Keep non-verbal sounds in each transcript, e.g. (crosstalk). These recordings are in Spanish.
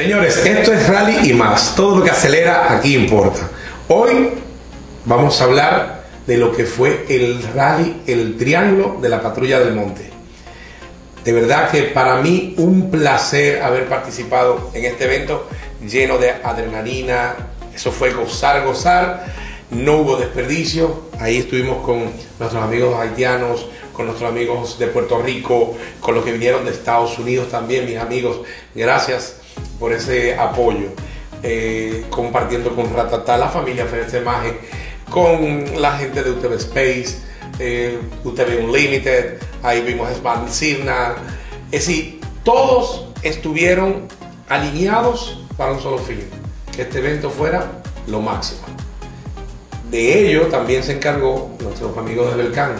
Señores, esto es rally y más. Todo lo que acelera aquí importa. Hoy vamos a hablar de lo que fue el rally, el triángulo de la patrulla del monte. De verdad que para mí un placer haber participado en este evento lleno de adrenalina. Eso fue gozar, gozar. No hubo desperdicio. Ahí estuvimos con nuestros amigos haitianos, con nuestros amigos de Puerto Rico, con los que vinieron de Estados Unidos también, mis amigos. Gracias por ese apoyo. Eh, compartiendo con Ratata, la familia Félix Maje, con la gente de UTV Space, eh, UTV Unlimited, ahí vimos Smart Signal. Es decir, todos estuvieron alineados para un solo fin, que este evento fuera lo máximo. De ello también se encargó nuestros amigos de Belcán.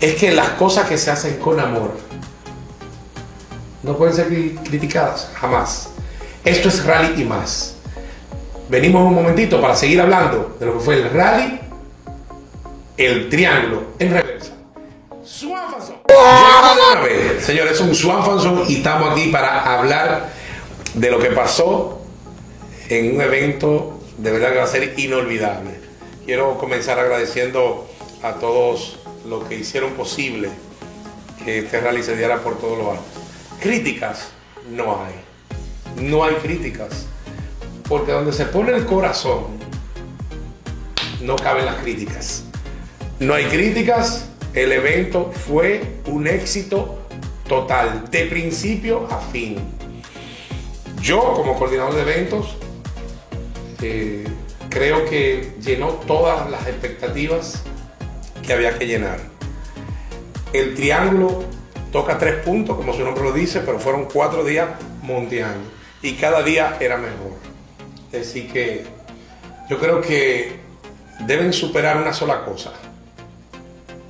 Es que las cosas que se hacen con amor no pueden ser criticadas, jamás. Esto es rally y más. Venimos un momentito para seguir hablando de lo que fue el rally, el triángulo en reversa. Swan Señores, es un Swan y estamos aquí para hablar de lo que pasó en un evento de verdad que va a ser inolvidable. Quiero comenzar agradeciendo a todos los que hicieron posible que este rally se diera por todos los altos. Críticas no hay. No hay críticas. Porque donde se pone el corazón, no caben las críticas. No hay críticas. El evento fue un éxito total, de principio a fin. Yo, como coordinador de eventos, eh, creo que llenó todas las expectativas que había que llenar. El triángulo toca tres puntos, como su nombre lo dice, pero fueron cuatro días monteando y cada día era mejor. Así que yo creo que deben superar una sola cosa.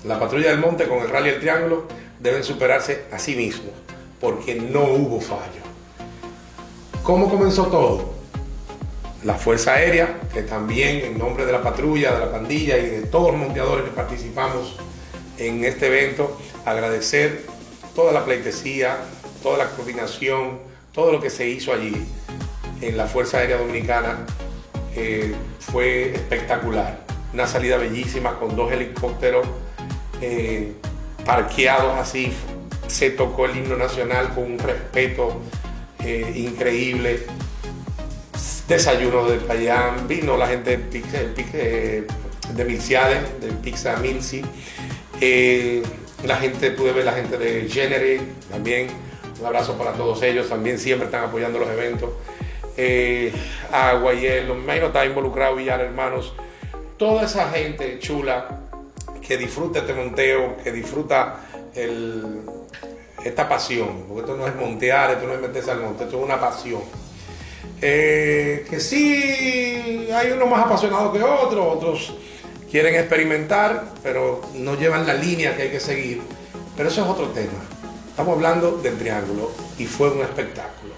La patrulla del monte con el rally del triángulo deben superarse a sí mismos, porque no hubo fallo. ¿Cómo comenzó todo? La Fuerza Aérea, que también en nombre de la patrulla, de la pandilla y de todos los monteadores que participamos en este evento, agradecer toda la pleitesía, toda la coordinación, todo lo que se hizo allí en la Fuerza Aérea Dominicana eh, fue espectacular. Una salida bellísima con dos helicópteros eh, parqueados así. Se tocó el himno nacional con un respeto eh, increíble. Desayuno de Payán, vino la gente de, de Milciades, del Pizza Milci. La gente, pude ver la gente de Generate también. Un abrazo para todos ellos, también siempre están apoyando los eventos. Eh, Agua, Hielo, me está involucrado Villar Hermanos. Toda esa gente chula que disfruta este monteo, que disfruta esta pasión, porque esto no es montear, esto no es meterse al monte, esto es una pasión. Eh, que sí, hay unos más apasionados que otros, otros quieren experimentar, pero no llevan la línea que hay que seguir. Pero eso es otro tema. Estamos hablando del triángulo y fue un espectáculo.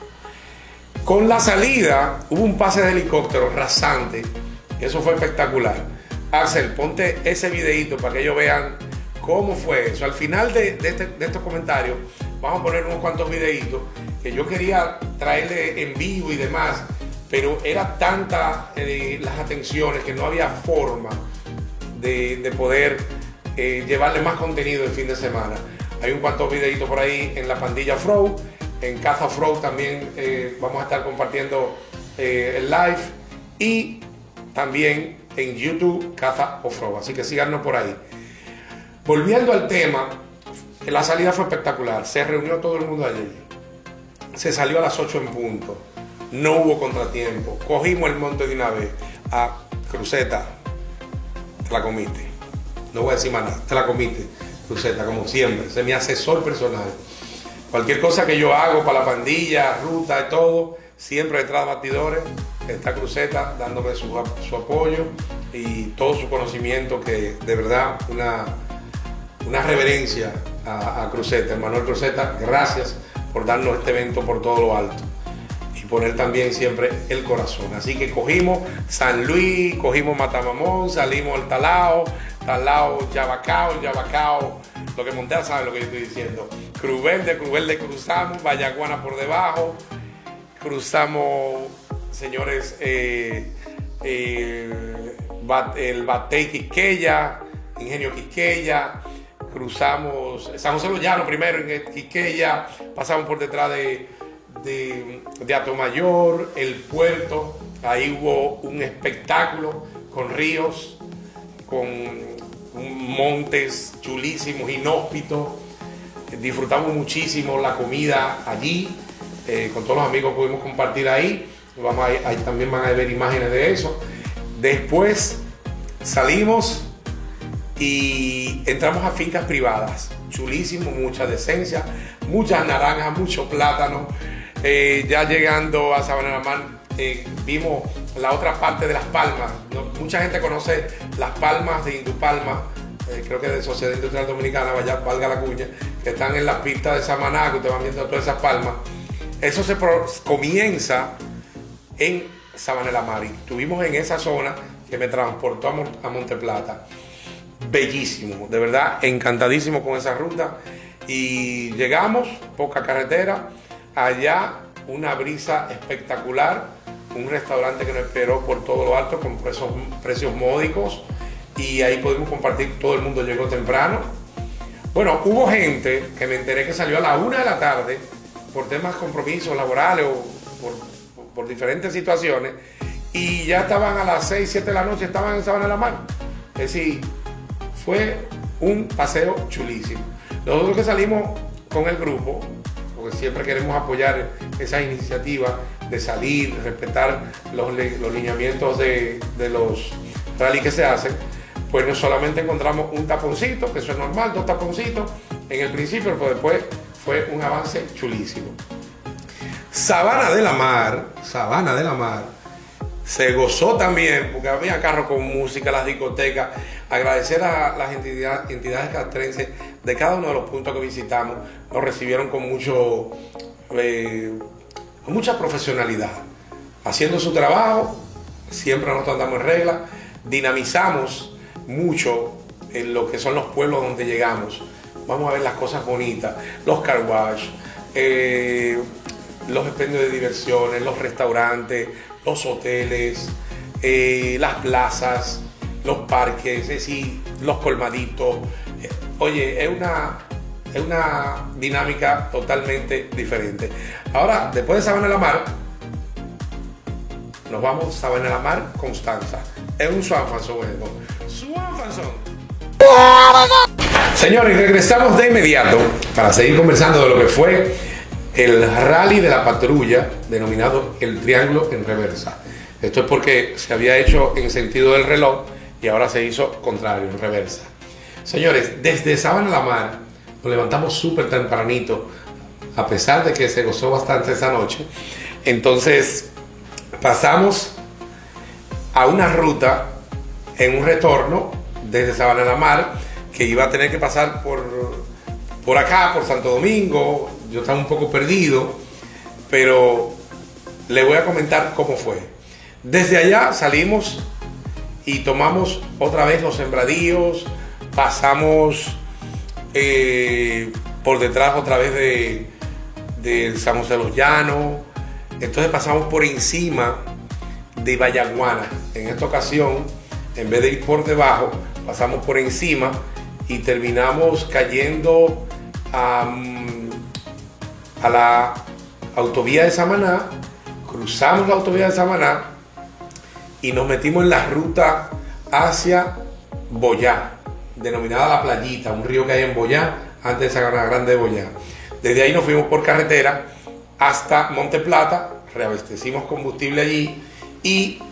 Con la salida hubo un pase de helicóptero rasante. Eso fue espectacular. Axel, ponte ese videito para que ellos vean cómo fue eso. Al final de, este, estos comentarios vamos a poner unos cuantos videitos que yo quería traerle en vivo y demás, pero era tanta eh, las atenciones que no había forma de, poder eh, llevarle más contenido el fin de semana. Hay un cuantos videitos por ahí en la pandilla Frow, en Caza Frow también eh, vamos a estar compartiendo eh, el live. Y también en YouTube Caza Frow, así que síganos por ahí. Volviendo al tema, la salida fue espectacular, se reunió todo el mundo allí, se salió a las 8 en punto, no hubo contratiempo, cogimos el monte de una vez a Cruceta, te la comiste. No voy a decir más nada, te la comiste. Cruceta, como siempre, es mi asesor personal. Cualquier cosa que yo hago para la pandilla, ruta y todo, siempre detrás de batidores está Cruceta dándome su, apoyo y todo su conocimiento, que de verdad una, una reverencia a, a Cruceta. Manuel Cruceta, gracias por darnos este evento por todo lo alto poner también siempre el corazón. Así que cogimos San Luis, cogimos Matamamón, salimos al Talao, Talao, Yabacao, Yabacao, lo que monté sabe lo que yo estoy diciendo. Cruz Verde cruzamos, Vallaguana por debajo, cruzamos, señores, eh, eh, el Batey Quisqueya, Ingenio Quisqueya, cruzamos San José Los primero en Quisqueya, pasamos por detrás de, de, Atomayor, el puerto, ahí hubo un espectáculo con ríos, con montes chulísimos, inhóspitos, disfrutamos muchísimo la comida allí, eh, con todos los amigos pudimos compartir ahí, ahí también van a ver imágenes de eso. Después salimos y entramos a fincas privadas, chulísimo, mucha decencia, muchas naranjas, mucho plátano. Eh, ya llegando a Sabana la Mar, eh, vimos la otra parte de Las Palmas. Mucha gente conoce Las Palmas de Indupalma, eh, creo que de Sociedad Industrial Dominicana, vaya, valga la cuña, que están en las pistas de Samaná, que ustedes van viendo todas esas palmas. Eso se comienza en Sabana la Mar. Y estuvimos en esa zona que me transportó a, Monteplata. Bellísimo, de verdad, encantadísimo con esa ruta. Y llegamos, poca carretera, allá una brisa espectacular, un restaurante que nos esperó por todo lo alto con precios, precios módicos y ahí pudimos compartir, todo el mundo llegó temprano. Bueno, hubo gente que me enteré que salió a la una de la tarde por temas compromisos laborales o por, por diferentes situaciones y ya estaban a las 6, 7 de la noche, estaban en Sabana la Mar. Es decir, fue un paseo chulísimo. Nosotros que salimos con el grupo, siempre queremos apoyar esa iniciativa de salir, respetar los, los lineamientos de, de los rally que se hacen, pues no solamente encontramos un taponcito, que eso es normal, dos taponcitos en el principio, pero después fue un avance chulísimo. Sabana de la Mar, Sabana de la Mar, se gozó también porque había carros con música, las discotecas. Agradecer a las entidades, entidades castrenses de cada uno de los puntos que visitamos. Nos recibieron con mucho, eh, mucha profesionalidad, haciendo su trabajo. Siempre nos tratamos en regla. Dinamizamos mucho en lo que son los pueblos donde llegamos. Vamos a ver las cosas bonitas, los car wash, eh, los expendios de diversiones, los restaurantes, los hoteles, eh, las plazas, los parques, es decir, los colmaditos. Oye, es una, es una dinámica totalmente diferente. Ahora, después de Sabana la nos vamos a Sabana la Mar, Constanza. Es un Swanfanson, Señores, regresamos de inmediato para seguir conversando de lo que fue el rally de la patrulla denominado el triángulo en reversa. Esto es porque se había hecho en sentido del reloj y ahora se hizo contrario, en reversa. Señores, desde Sabana la Mar nos levantamos súper tempranito, a pesar de que se gozó bastante esa noche. Entonces pasamos a una ruta en un retorno desde Sabana la Mar que iba a tener que pasar por, por acá, por Santo Domingo. Yo estaba un poco perdido, pero le voy a comentar cómo fue. Desde allá salimos y tomamos otra vez los sembradíos, pasamos eh, por detrás otra vez de, de San José de los Llanos, entonces pasamos por encima de Vallaguana. En esta ocasión, en vez de ir por debajo, pasamos por encima y terminamos cayendo a, la autovía de Samaná, cruzamos la autovía de Samaná y nos metimos en la ruta hacia Boyá, denominada La Playita, un río que hay en Boyá, antes de Sabana Grande de Boyá. Desde ahí nos fuimos por carretera hasta Monte Plata, reabastecimos combustible allí y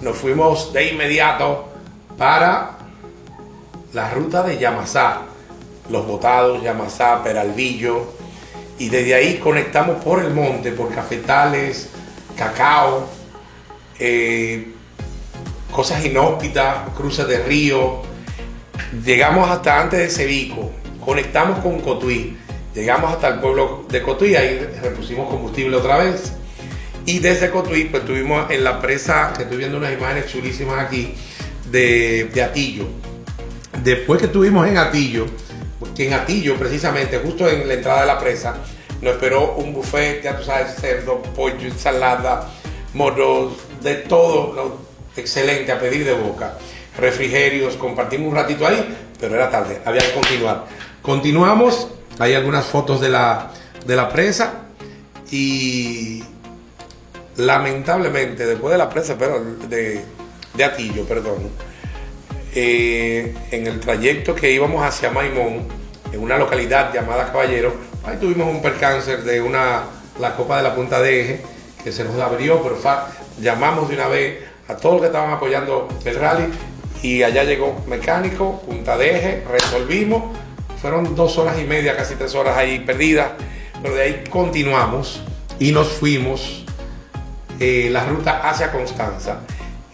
nos fuimos de inmediato para la ruta de Yamasá, Los Botados, Yamasá, Peralvillo, y desde ahí conectamos por el monte, por cafetales, cacao, eh, cosas inhóspitas, cruces de río. Llegamos hasta antes de Cevico, conectamos con Cotuí, llegamos hasta el pueblo de Cotuí, ahí repusimos combustible otra vez. Y desde Cotuí, pues estuvimos en la presa, que estoy viendo unas imágenes chulísimas aquí, de, Atillo Después que estuvimos en Atillo, que en Atillo precisamente, justo en la entrada de la presa, Nos esperó un buffet, ya tú sabes, cerdo, pollo, ensalada, moros, de todo, excelente, a pedir de boca. Refrigerios, compartimos un ratito ahí, pero era tarde, había que continuar. Continuamos, hay algunas fotos de la, de la presa y lamentablemente, después de la presa, pero de, de Atillo, perdón, eh, en el trayecto que íbamos hacia Maimón, en una localidad llamada Caballero, ahí tuvimos un percance de una, la copa de la punta de eje, que se nos abrió, pero llamamos de una vez a todos los que estaban apoyando el rally y allá llegó mecánico, punta de eje, resolvimos, fueron dos horas y media, casi tres horas ahí perdidas, pero de ahí continuamos y nos fuimos eh, la ruta hacia Constanza.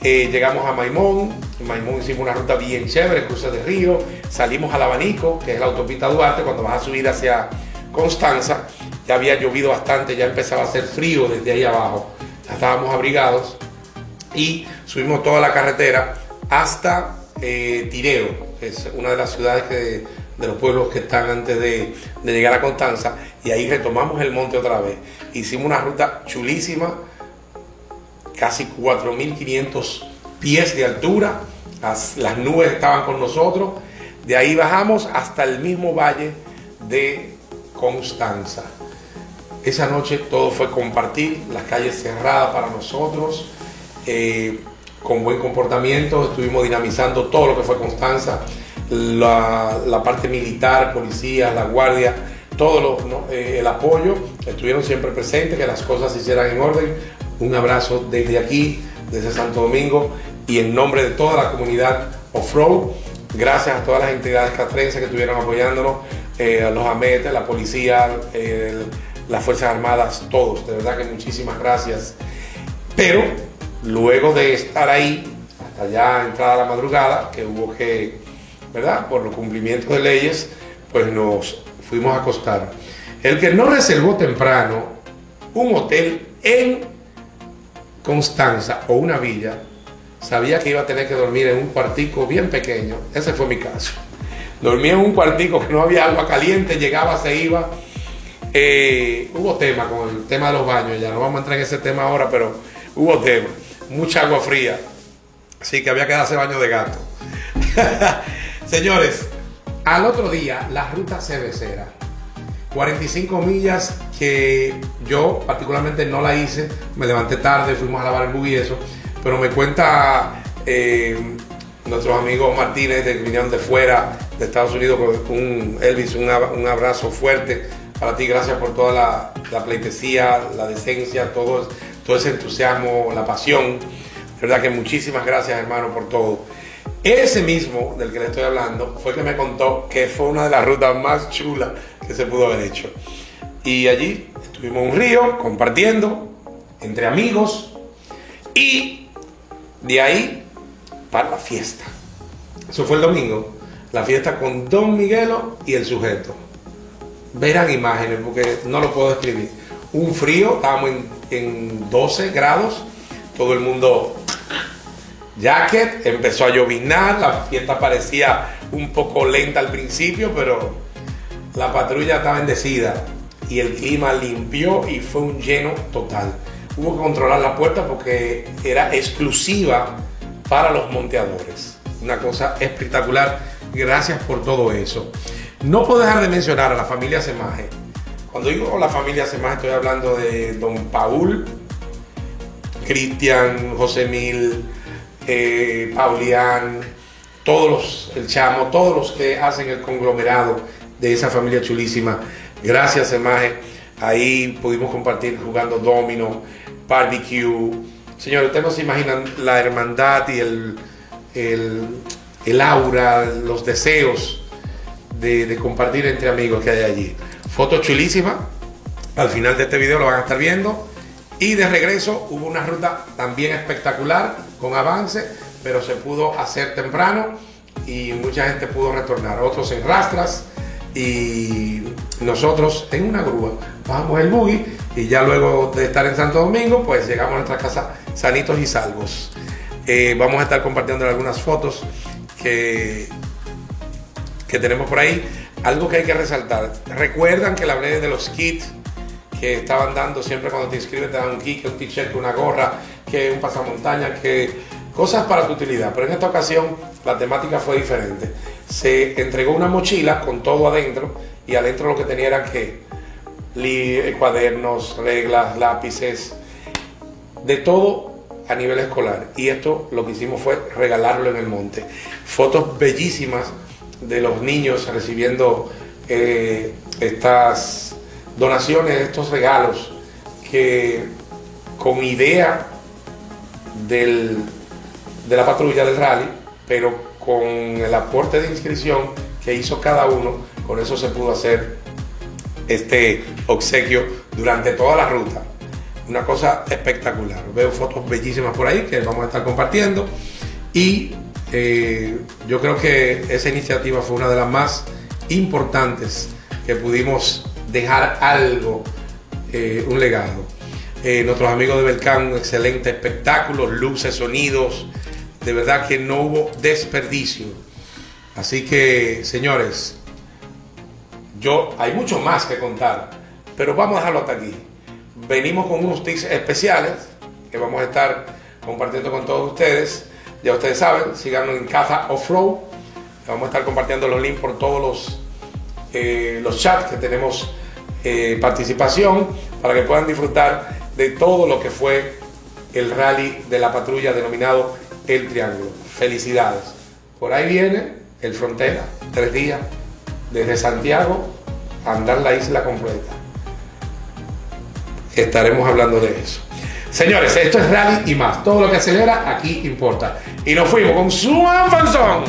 Eh, llegamos a Maimón, Maimón hicimos una ruta bien chévere, cruce de río, salimos al Abanico, que es la autopista Duarte, cuando vas a subir hacia Constanza, ya había llovido bastante, ya empezaba a hacer frío desde ahí abajo, ya estábamos abrigados y subimos toda la carretera hasta eh, Tireo, que es una de las ciudades de los pueblos que están antes de, llegar a Constanza, y ahí retomamos el monte otra vez. Hicimos una ruta chulísima, casi 4.500 pies de altura, las, las nubes estaban con nosotros, de ahí bajamos hasta el mismo valle de Constanza. Esa noche todo fue compartir, las calles cerradas para nosotros. Eh, con buen comportamiento, estuvimos dinamizando todo lo que fue Constanza, la, parte militar, policía, la guardia, todo eh, el apoyo, estuvieron siempre presentes, que las cosas se hicieran en orden. Un abrazo desde aquí, desde Santo Domingo y en nombre de toda la comunidad off-road. Gracias a todas las entidades castrenses que estuvieron apoyándonos, eh, los AMET, la policía, las Fuerzas Armadas, todos. De verdad que muchísimas gracias. Pero Luego de estar ahí, hasta ya entrada la madrugada, que hubo que, ¿verdad? Por los cumplimientos de leyes, pues nos fuimos a acostar. El que no reservó temprano un hotel en Constanza o una villa, sabía que iba a tener que dormir en un cuartico bien pequeño. Ese fue mi caso. Dormía en un cuartico que no había agua caliente, llegaba, se iba. Eh, hubo tema con el tema de los baños, ya no vamos a entrar en ese tema ahora, pero hubo tema mucha agua fría. Así que había que darse baño de gato. (laughs) Señores, al otro día, la ruta cervecera. 45 millas que yo particularmente no la hice. Me levanté tarde, fuimos a lavar el bug y eso. Pero me cuenta eh, nuestros amigos Martínez que vinieron de fuera, de Estados Unidos, con un Elvis, un, abrazo fuerte para ti. Gracias por toda la, la pleitesía, la decencia, todo todo ese entusiasmo, la pasión. De verdad que muchísimas gracias, hermano, por todo. Ese mismo del que le estoy hablando fue que me contó que fue una de las rutas más chulas que se pudo haber hecho. Y allí estuvimos un río compartiendo entre amigos y de ahí para la fiesta. Eso fue el domingo. La fiesta con Don Miguelo y el sujeto. Verán imágenes porque no lo puedo describir un frío, estábamos en, 12 grados, todo el mundo jacket, empezó a lloviznar, la fiesta parecía un poco lenta al principio, pero la patrulla estaba bendecida y el clima limpió y fue un lleno total. Hubo que controlar la puerta porque era exclusiva para los monteadores. Una cosa espectacular. Gracias por todo eso. No puedo dejar de mencionar a la familia Semaje cuando digo la familia más estoy hablando de don Paul, Cristian, José Mil, eh, Paulián, todos los, el chamo, todos los que hacen el conglomerado de esa familia chulísima. Gracias, Semaje. Ahí pudimos compartir jugando domino, barbecue. Señores, ustedes no se imaginan la hermandad y el, el, aura, los deseos de, de compartir entre amigos que hay allí. Foto chulísima. Al final de este video lo van a estar viendo. Y de regreso hubo una ruta también espectacular, con avance, pero se pudo hacer temprano y mucha gente pudo retornar. Otros en rastras y nosotros en una grúa. Bajamos el buggy y ya luego de estar en Santo Domingo, pues llegamos a nuestra casa sanitos y salvos. Eh, vamos a estar compartiendo algunas fotos que, que tenemos por ahí. Algo que hay que resaltar. Recuerdan que la hablé de los kits que estaban dando siempre cuando te inscribes, te dan un kit, un t-shirt, una gorra, que un pasamontaña, que cosas para tu utilidad. Pero en esta ocasión la temática fue diferente. Se entregó una mochila con todo adentro y adentro lo que tenía era que cuadernos, reglas, lápices, de todo a nivel escolar. Y esto lo que hicimos fue regalarlo en el monte. Fotos bellísimas de los niños recibiendo eh, estas donaciones, estos regalos, que con idea del, de la patrulla del rally, pero con el aporte de inscripción que hizo cada uno, con eso se pudo hacer este obsequio durante toda la ruta. Una cosa espectacular. Veo fotos bellísimas por ahí que vamos a estar compartiendo y eh, yo creo que esa iniciativa fue una de las más importantes que pudimos dejar algo, eh, un legado. Eh, nuestros amigos de Belcán, un excelente espectáculo, luces, sonidos, de verdad que no hubo desperdicio. Así que, señores, yo hay mucho más que contar, pero vamos a dejarlo hasta aquí. Venimos con unos tips especiales que vamos a estar compartiendo con todos ustedes. Ya ustedes saben, síganos en Caza Off-Road. Vamos a estar compartiendo los links por todos los, eh, los chats que tenemos eh, participación para que puedan disfrutar de todo lo que fue el rally de la patrulla denominado El Triángulo. Felicidades. Por ahí viene el Frontera, tres días desde Santiago a andar la isla completa. Estaremos hablando de eso. Señores, esto es rally y más. Todo lo que acelera aquí importa. Y nos fuimos con su Fanzón.